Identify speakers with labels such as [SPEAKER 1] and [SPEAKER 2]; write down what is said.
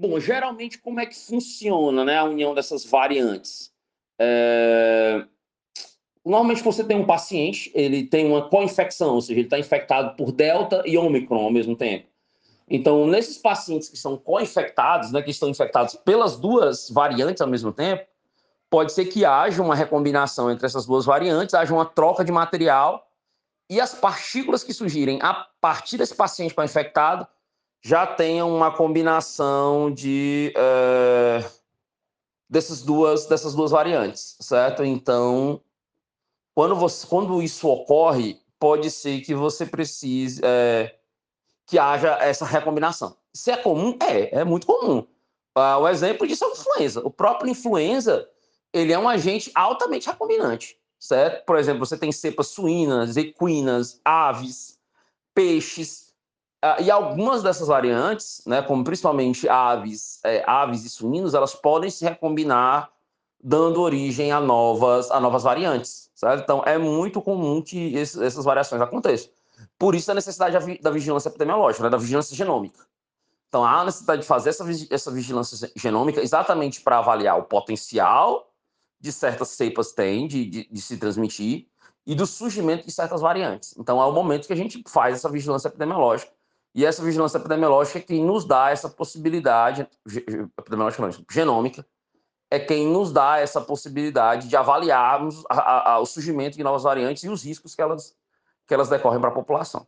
[SPEAKER 1] Bom, geralmente, como é que funciona né, a união dessas variantes? É... Normalmente, você tem um paciente, ele tem uma co-infecção, ou seja, ele está infectado por Delta e Omicron ao mesmo tempo. Então, nesses pacientes que são co-infectados, né, que estão infectados pelas duas variantes ao mesmo tempo, pode ser que haja uma recombinação entre essas duas variantes, haja uma troca de material e as partículas que surgirem a partir desse paciente co-infectado já tenham uma combinação de é, dessas duas dessas duas variantes, certo? Então, quando você quando isso ocorre, pode ser que você precise é, que haja essa recombinação. Se é comum, é, é muito comum. Uh, o exemplo disso é a influenza. O próprio influenza, ele é um agente altamente recombinante, certo? Por exemplo, você tem cepas suínas, equinas, aves, peixes, e algumas dessas variantes, né, como principalmente aves, é, aves e suínos, elas podem se recombinar dando origem a novas, a novas variantes, certo? Então, é muito comum que esse, essas variações aconteçam. Por isso a necessidade da vigilância epidemiológica, né, da vigilância genômica. Então, há a necessidade de fazer essa, essa vigilância genômica exatamente para avaliar o potencial de certas cepas têm de, de, de, se transmitir e do surgimento de certas variantes. Então, é o momento que a gente faz essa vigilância epidemiológica. E essa vigilância epidemiológica é quem nos dá essa possibilidade, epidemiológica não, genômica, é quem nos dá essa possibilidade de avaliarmos a, a, a, o surgimento de novas variantes e os riscos que elas que elas decorrem para a população.